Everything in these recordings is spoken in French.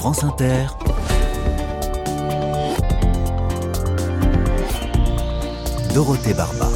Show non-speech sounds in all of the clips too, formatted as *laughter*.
France Inter. Dorothée Barba.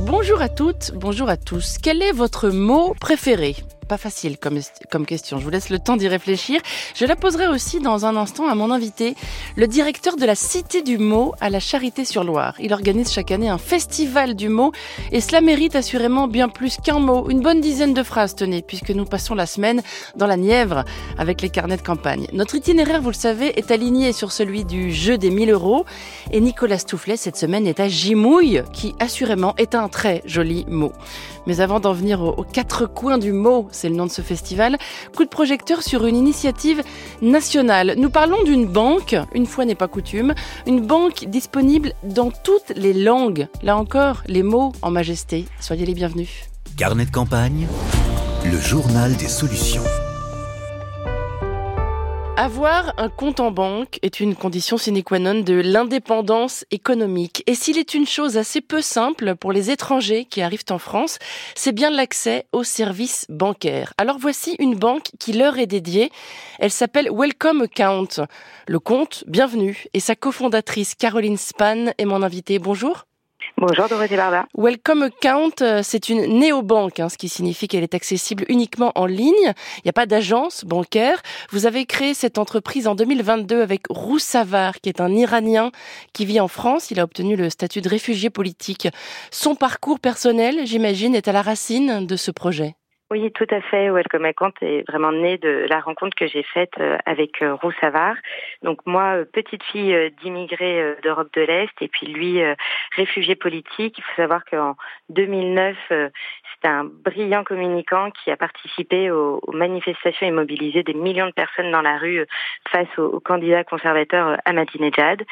Bonjour à toutes, bonjour à tous. Quel est votre mot préféré? Pas facile comme, comme question. Je vous laisse le temps d'y réfléchir. Je la poserai aussi dans un instant à mon invité, le directeur de la Cité du mot à la Charité-sur-Loire. Il organise chaque année un festival du mot et cela mérite assurément bien plus qu'un mot, une bonne dizaine de phrases, tenez, puisque nous passons la semaine dans la Nièvre avec les carnets de campagne. Notre itinéraire, vous le savez, est aligné sur celui du jeu des 1000 euros et Nicolas Stoufflet cette semaine est à Gimouille, qui assurément est un très joli mot. Mais avant d'en venir aux quatre coins du mot, c'est le nom de ce festival, coup de projecteur sur une initiative nationale. Nous parlons d'une banque, une fois n'est pas coutume, une banque disponible dans toutes les langues. Là encore, les mots en majesté. Soyez les bienvenus. Carnet de campagne, le journal des solutions. Avoir un compte en banque est une condition sine qua non de l'indépendance économique. Et s'il est une chose assez peu simple pour les étrangers qui arrivent en France, c'est bien l'accès aux services bancaires. Alors voici une banque qui leur est dédiée. Elle s'appelle Welcome Account. Le compte, bienvenue. Et sa cofondatrice Caroline Span est mon invitée. Bonjour. Bonjour Dorothée Barba. Welcome Account, euh, c'est une néobanque, hein, ce qui signifie qu'elle est accessible uniquement en ligne. Il n'y a pas d'agence bancaire. Vous avez créé cette entreprise en 2022 avec Roussavar, qui est un Iranien qui vit en France. Il a obtenu le statut de réfugié politique. Son parcours personnel, j'imagine, est à la racine de ce projet. Oui, tout à fait. Welcome Account est vraiment né de la rencontre que j'ai faite euh, avec euh, Roux Savard. Donc moi, euh, petite fille d'immigrés d'Europe de l'Est et puis lui, réfugié politique. Il faut savoir qu'en 2009, c'est un brillant communicant qui a participé aux, manifestations et mobilisé des millions de personnes dans la rue face au, candidat conservateur Ahmadinejad.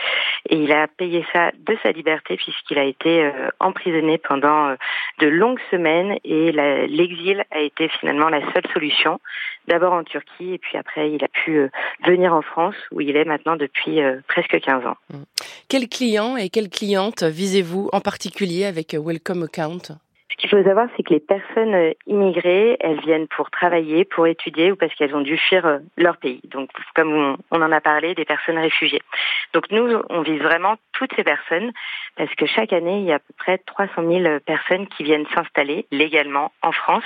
Et il a payé ça de sa liberté puisqu'il a été emprisonné pendant de longues semaines et l'exil a été finalement la seule solution. D'abord en Turquie et puis après il a pu euh, venir en France où il est maintenant depuis euh, presque 15 ans. Mmh. Quels clients et quelles clientes visez-vous en particulier avec Welcome Account? Ce qu'il faut savoir, c'est que les personnes euh, immigrées, elles viennent pour travailler, pour étudier ou parce qu'elles ont dû fuir euh, leur pays. Donc, comme on, en a parlé, des personnes réfugiées. Donc, nous, on vise vraiment toutes ces personnes parce que chaque année, il y a à peu près 300 000 personnes qui viennent s'installer légalement en France.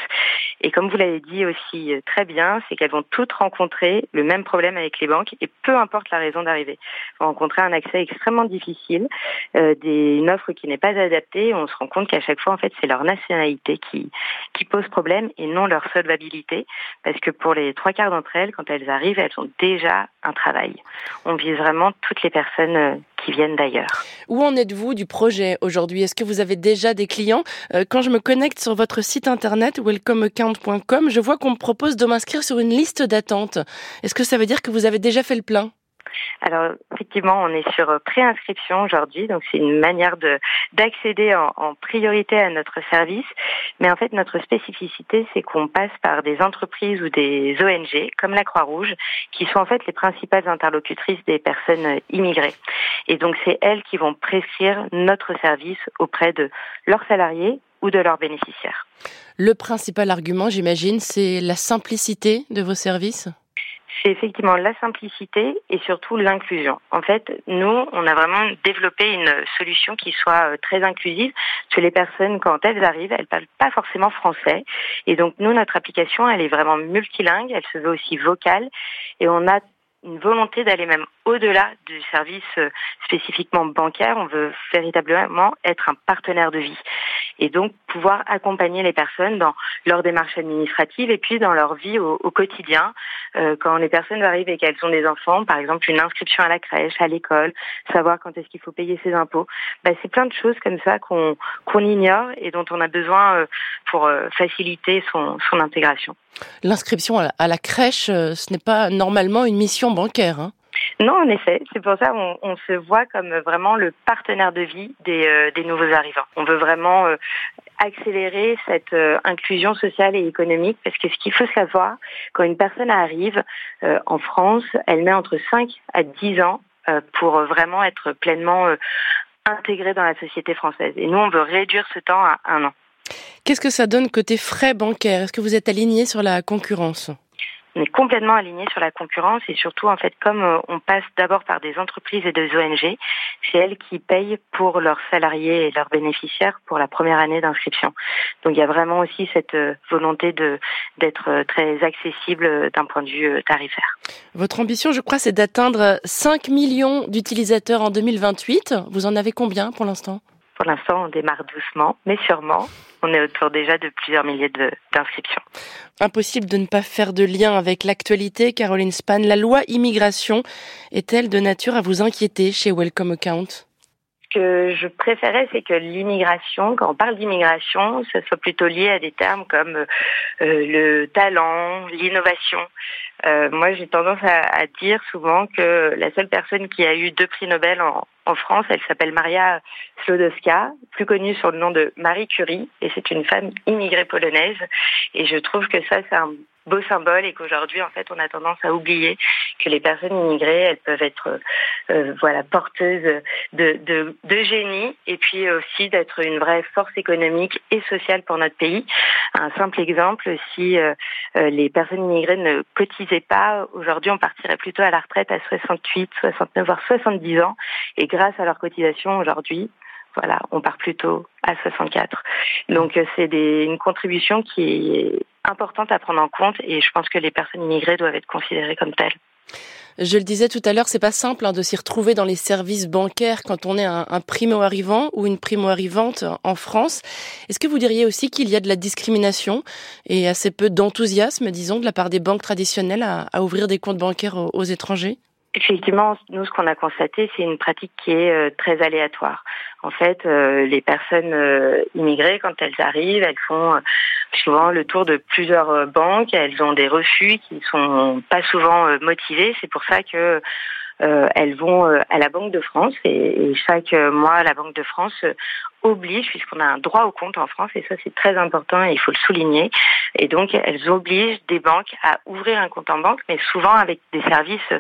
Et comme vous l'avez dit aussi euh, très bien, c'est qu'elles vont toutes rencontrer le même problème avec les banques et peu importe la raison d'arriver. Vont rencontrer un accès extrêmement difficile, des, une offre qui n'est pas adaptée. On se rend compte qu'à chaque fois, en fait, c'est leur qui, qui pose problème et non leur solvabilité, parce que pour les trois quarts d'entre elles, quand elles arrivent, elles ont déjà un travail. On vise vraiment toutes les personnes euh, qui viennent d'ailleurs. Où en êtes-vous du projet aujourd'hui? Est-ce que vous avez déjà des clients? Euh, Quand je me connecte sur votre site internet welcomeaccount.com, je vois qu'on me propose de m'inscrire sur une liste d'attente. Est-ce que ça veut dire que vous avez déjà fait le plein? Alors effectivement, on est sur préinscription aujourd'hui, donc c'est une manière de d'accéder en, en, priorité à notre service. Mais en fait, notre spécificité, c'est qu'on passe par des entreprises ou des ONG comme la Croix-Rouge, qui sont en fait les principales interlocutrices des personnes immigrées. Et donc c'est elles qui vont prescrire notre service auprès de leurs salariés ou de leurs bénéficiaires. Le principal argument, j'imagine, c'est la simplicité de vos services? Effectivement la simplicité et surtout l'inclusion. En fait, nous, on a vraiment développé une solution qui soit euh, très inclusive, que les personnes, quand elles arrivent, elles parlent pas forcément français. Et donc, nous, notre application, elle est vraiment multilingue, elle se veut aussi vocale, et on a une volonté d'aller même au-delà du service euh, spécifiquement bancaire. On veut véritablement être un partenaire de vie et donc pouvoir accompagner les personnes dans leur démarche administrative et puis dans leur vie au, quotidien. Euh, quand les personnes arrivent et qu'elles ont des enfants, par exemple une inscription à la crèche, à l'école, savoir quand est-ce qu'il faut payer ses impôts, bah, c'est plein de choses comme ça qu'on ignore et dont on a besoin euh, pour faciliter son, son intégration. L'inscription à la crèche, ce n'est pas normalement une mission bancaire. Hein non, en effet. C'est pour ça on se voit comme vraiment le partenaire de vie des, euh, nouveaux arrivants. On veut vraiment euh, accélérer cette euh, inclusion sociale et économique parce que ce qu'il faut savoir, quand une personne arrive en France, elle met entre 5 à 10 ans pour vraiment être pleinement intégrée dans la société française. Et nous, on veut réduire ce temps à un an. Qu'est-ce que ça donne côté frais bancaires? Est-ce que vous êtes aligné sur la concurrence? On est complètement aligné sur la concurrence et surtout en fait comme euh, on passe d'abord par des entreprises et des ONG, c'est elles qui payent pour leurs salariés et leurs bénéficiaires pour la première année d'inscription. Donc il y a vraiment aussi cette euh, volonté d'être euh, très accessible d'un point de vue tarifaire. Votre ambition, je crois, c'est d'atteindre 5 millions d'utilisateurs en 2028. Vous en avez combien pour l'instant? Pour l'instant, on démarre doucement, mais sûrement on est autour déjà de plusieurs milliers d'inscriptions. Impossible de ne pas faire de lien avec l'actualité, Caroline Span. La loi immigration est-elle de nature à vous inquiéter chez Welcome Account? Ce que je préférais, c'est que l'immigration, quand on parle d'immigration, ce soit plutôt lié à des termes comme euh, le talent, l'innovation. Euh, moi, j'ai tendance à, dire souvent que la seule personne qui a eu deux prix Nobel en, en France, elle s'appelle Maria Slodowska, plus connue sur le nom de Marie Curie, et c'est une femme immigrée polonaise. Et je trouve que ça, c'est un beau symbole et qu'aujourd'hui, en fait, on a tendance à oublier que les personnes immigrées, elles peuvent être, euh, voilà, porteuses de, de, de, génie et puis aussi d'être une vraie force économique et sociale pour notre pays. Un simple exemple, si euh, euh, les personnes immigrées ne cotisaient pas, aujourd'hui, on partirait plutôt à la retraite à 68, 69, voire 70 ans. Et grâce à leur cotisation, aujourd'hui, voilà, on part plutôt à 64. Donc c'est une contribution qui est importante à prendre en compte et je pense que les personnes immigrées doivent être considérées comme telles. Je le disais tout à l'heure, c'est pas simple hein, de s'y retrouver dans les services bancaires quand on est un primo-arrivant ou une primo-arrivante en France. Est-ce que vous diriez aussi qu'il y a de la discrimination et assez peu d'enthousiasme, disons, de la part des banques traditionnelles à, ouvrir des comptes bancaires aux étrangers? Effectivement, nous, ce qu'on a constaté, c'est une pratique qui est euh, très aléatoire. En fait, euh, les personnes euh, immigrées, quand elles arrivent, elles font souvent le tour de plusieurs banques. Elles ont des refus qui sont pas souvent motivés. C'est pour ça que elles vont à la Banque de France et chaque mois, la Banque de France oblige, puisqu'on a un droit au compte en France, et ça c'est très important et il faut le souligner. Et donc elles obligent des banques à ouvrir un compte en banque, mais souvent avec des services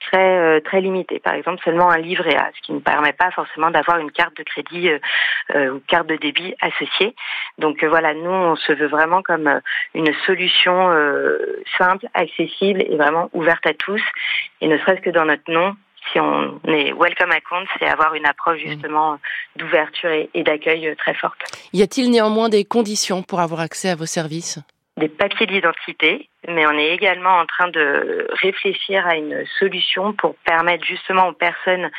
très euh, très limités. Par exemple, seulement un livret A, ce qui ne permet pas forcément d'avoir une carte de crédit euh, euh, ou carte de débit associée. Donc voilà, nous on se veut vraiment comme une solution simple, accessible et vraiment ouverte à tous. Et ne serait-ce que dans notre nom, si on est welcome à compte, c'est avoir une approche justement d'ouverture et, d'accueil très forte. Y a-t-il néanmoins des conditions pour avoir accès à vos services? Des papiers d'identité, mais on est également en train de réfléchir à une solution pour permettre justement aux personnes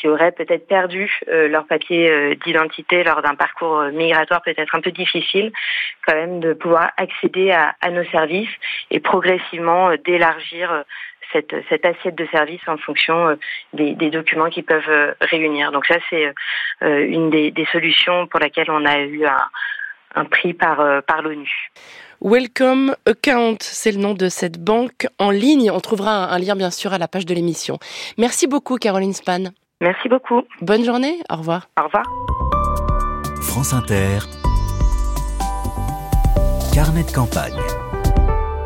qui auraient peut-être perdu euh, leur papier euh, d'identité lors d'un parcours migratoire peut-être un peu difficile, quand même de pouvoir accéder à, à nos services et progressivement euh, d'élargir cette, cette assiette de services en fonction euh, des, des documents qu'ils peuvent euh, réunir. Donc ça, c'est euh, une des, des, solutions pour laquelle on a eu un, un prix par, par l'ONU. Welcome Account, c'est le nom de cette banque en ligne. On trouvera un lien bien sûr à la page de l'émission. Merci beaucoup Caroline Span. Merci beaucoup. Bonne journée, au revoir. Au revoir. France Inter. Carnet de campagne.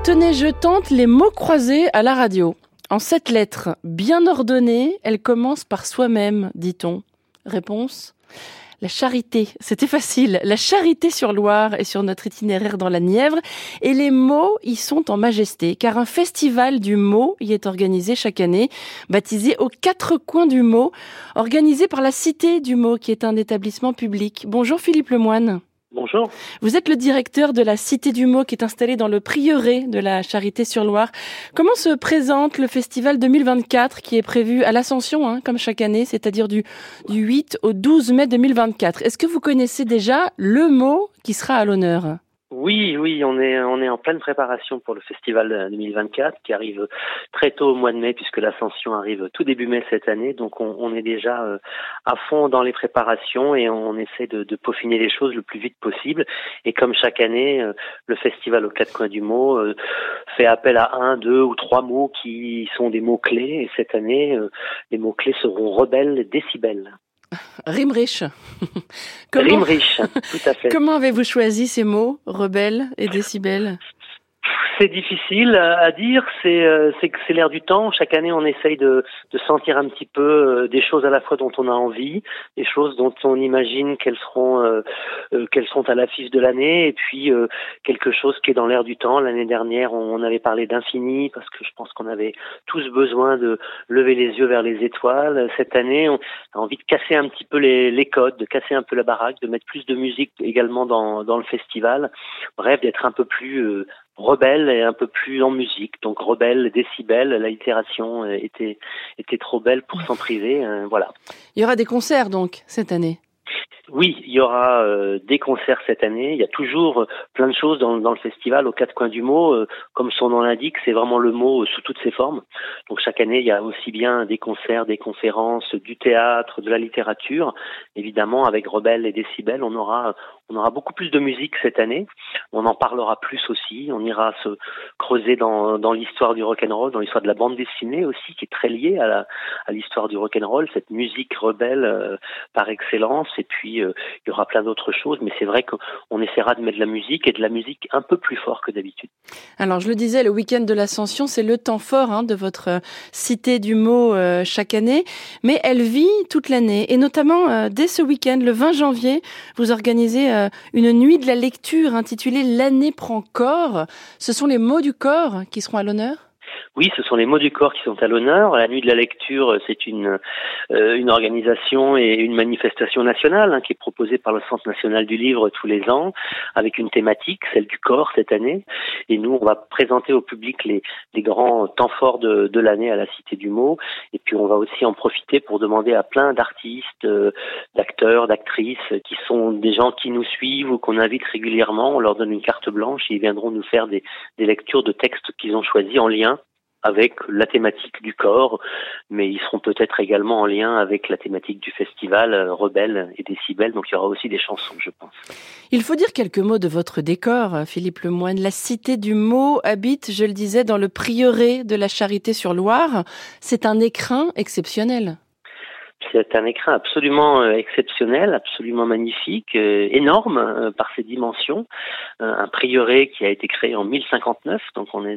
Tenez, je tente les mots croisés à la radio. En sept lettres, bien ordonnées, elle commence par soi-même, dit-on. Réponse la charité, c'était facile. La charité sur Loire et sur notre itinéraire dans la Nièvre. Et les mots y sont en majesté, car un festival du mot y est organisé chaque année, baptisé aux quatre coins du mot, organisé par la Cité du mot, qui est un établissement public. Bonjour Philippe Lemoine. Bonjour. Vous êtes le directeur de la Cité du Mot qui est installée dans le prieuré de la Charité-sur-Loire. Comment se présente le festival 2024 qui est prévu à l'Ascension, hein, comme chaque année, c'est-à-dire du, du 8 au 12 mai 2024 Est-ce que vous connaissez déjà le mot qui sera à l'honneur? Oui, oui, on est en pleine préparation pour le festival 2024 qui arrive très tôt au mois de mai puisque l'ascension arrive tout début mai cette année. Donc on, est déjà euh, à fond dans les préparations et on essaie de, peaufiner les choses le plus vite possible. Et comme chaque année, euh, le festival aux quatre coins du mot euh, fait appel à un, deux ou trois mots qui sont des mots clés. Et cette année, les mots clés seront rebelles, décibels. Rimrich. Rimrich, tout à fait. Comment avez-vous choisi ces mots, rebelle et décibel? C'est difficile à dire, c'est euh, c'est l'air du temps. Chaque année, on essaye de, de sentir un petit peu euh, des choses à la fois dont on a envie, des choses dont on imagine qu'elles seront euh, qu'elles seront à l'affiche de l'année, et puis quelque chose qui est dans l'air du temps. L'année dernière, on avait parlé d'infini parce que je pense qu'on avait tous besoin de lever les yeux vers les étoiles. Cette année, on a envie de casser un petit peu les, les codes, de casser un peu la baraque, de mettre plus de musique également dans dans le festival. Bref, d'être un peu plus rebelle et un peu plus en musique. Donc rebelle, décibel, la itération était était trop belle pour s'en priver. Euh, voilà. Il y aura des concerts donc cette année. Oui, il y aura euh, des concerts cette année. Il y a toujours euh, plein de choses dans, dans le festival aux quatre coins du mot. Euh, comme son nom l'indique, c'est vraiment le mot sous toutes ses formes. Donc chaque année, il y a aussi bien des concerts, des conférences, du théâtre, de la littérature. Évidemment, avec Rebelle et Décibel, on aura on aura beaucoup plus de musique cette année. On en parlera plus aussi. On ira se creuser dans, l'histoire du rock and roll, dans l'histoire de la bande dessinée aussi, qui est très liée à, l'histoire du rock and roll, cette musique rebelle par excellence. Et puis euh, il y aura plein d'autres choses, mais c'est vrai qu'on essaiera de mettre de la musique et de la musique un peu plus fort que d'habitude. Alors je le disais, le week-end de l'Ascension, c'est le temps fort hein, de votre euh, cité du mot euh, chaque année, mais elle vit toute l'année et notamment dès ce week-end, le 20 janvier, vous organisez une nuit de la lecture intitulée L'année prend corps. Ce sont les mots du corps qui seront à l'honneur? Oui, ce sont les mots du corps qui sont à l'honneur. La nuit de la lecture, c'est une euh, une organisation et une manifestation nationale hein, qui est proposée par le Centre national du livre tous les ans, avec une thématique, celle du corps cette année. Et nous, on va présenter au public les, les grands temps forts de, de l'année à la Cité du Mot. Et puis, on va aussi en profiter pour demander à plein d'artistes, euh, d'acteurs, d'actrices, qui sont des gens qui nous suivent ou qu'on invite régulièrement. On leur donne une carte blanche et ils viendront nous faire des, des lectures de textes qu'ils ont choisis en lien avec la thématique du corps, mais ils seront peut-être également en lien avec la thématique du festival euh, Rebelle et Décibel, donc il y aura aussi des chansons, je pense. Il faut dire quelques mots de votre décor, Philippe Lemoine. La Cité du Mot habite, je le disais, dans le prieuré de la Charité-sur-Loire. C'est un écrin exceptionnel. C'est un écrin absolument euh, exceptionnel, absolument magnifique, euh, énorme par ses dimensions. un prieuré qui a été créé en 1059, donc on est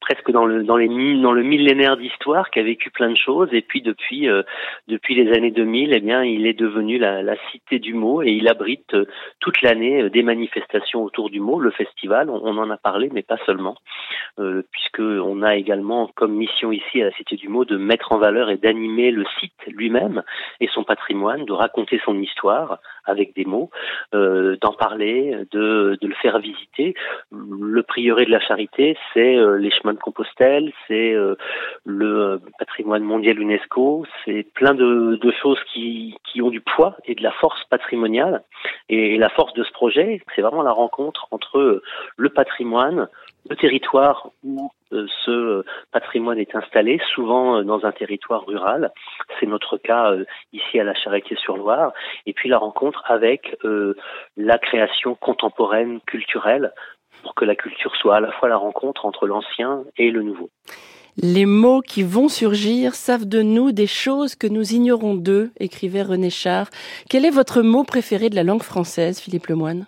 presque dans le dans le millénaire d'histoire qui a vécu plein de choses. Et puis depuis euh, depuis les années 2000 eh bien il est devenu la, cité du mot et il abrite euh, toute l'année euh, des manifestations autour du mot. Le festival on, en a parlé mais pas seulement euh, puisque on a également comme mission ici à la cité du mot de mettre en valeur et d'animer le site lui-même et son patrimoine de raconter son histoire avec des mots d'en parler de le faire visiter le prieuré de la charité c'est les chemins de Compostelle, c'est euh, le patrimoine mondial UNESCO, c'est plein de, choses qui, ont du poids et de la force patrimoniale. Et, la force de ce projet, c'est vraiment la rencontre entre le patrimoine, le territoire où euh, ce patrimoine est installé, souvent euh, dans un territoire rural. C'est notre cas ici à la Charretier-sur-Loire. Et puis la rencontre avec la création contemporaine culturelle pour que la culture soit à la fois la rencontre entre l'ancien et le nouveau. Les mots qui vont surgir savent de nous des choses que nous ignorons d'eux, écrivait René Char. Quel est votre mot préféré de la langue française, Philippe Lemoine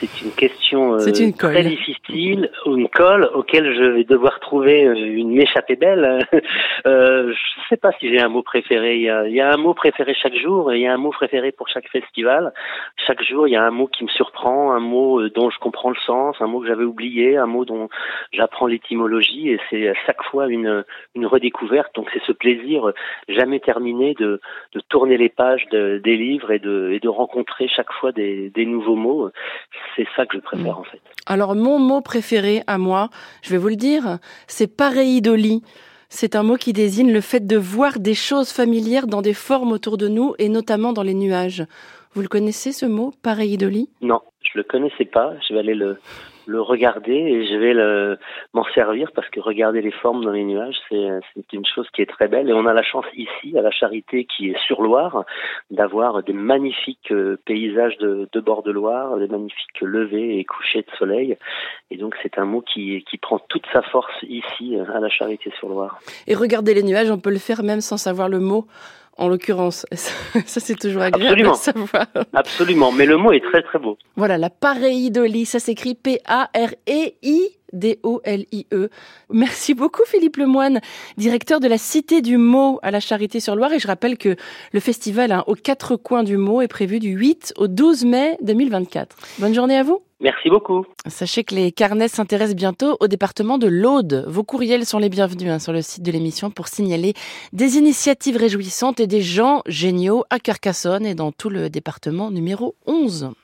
c'est une question euh, très difficile, une colle auquel je vais devoir trouver euh, une m'échappée belle. *laughs* euh, je ne sais pas si j'ai un mot préféré. Il y, a, il y, a, un mot préféré chaque jour, et il y a un mot préféré pour chaque festival. Chaque jour, il y a un mot qui me surprend, un mot dont je comprends le sens, un mot que j'avais oublié, un mot dont j'apprends l'étymologie, et c'est à chaque fois une, une redécouverte. Donc c'est ce plaisir jamais terminé de, de tourner les pages de, des livres et de, et de rencontrer chaque fois des, des nouveaux mots c'est ça que je préfère en fait. Alors mon mot préféré à moi, je vais vous le dire, c'est pareidolie. C'est un mot qui désigne le fait de voir des choses familières dans des formes autour de nous et notamment dans les nuages. Vous le connaissez ce mot, pareidolie Non, je le connaissais pas. Je vais aller le, le regarder et je vais m'en servir parce que regarder les formes dans les nuages, c'est, c'est une chose qui est très belle. Et on a la chance ici, à la Charité, qui est sur Loire, d'avoir des magnifiques euh, paysages de, de bord de Loire, des magnifiques levées et couchers de soleil. Et donc c'est un mot qui, qui prend toute sa force ici, à la Charité sur Loire. Et regarder les nuages, on peut le faire même sans savoir le mot en l'occurrence. *laughs* Ça, c'est toujours agréable Absolument. à savoir. Absolument, mais le mot est très très beau. Voilà, la pareidolie, ça s'écrit P-A-R-E-I. D-O-L-I-E. Merci beaucoup Philippe Lemoine, directeur de la Cité du mot à la Charité-sur-Loire. Et je rappelle que le festival hein, aux quatre coins du mot est prévu du 8 au 12 mai 2024. Bonne journée à vous. Merci beaucoup. Sachez que les carnets s'intéressent bientôt au département de l'Aude. Vos courriels sont les bienvenus hein, sur le site de l'émission pour signaler des initiatives réjouissantes et des gens géniaux à Carcassonne et dans tout le département numéro 11.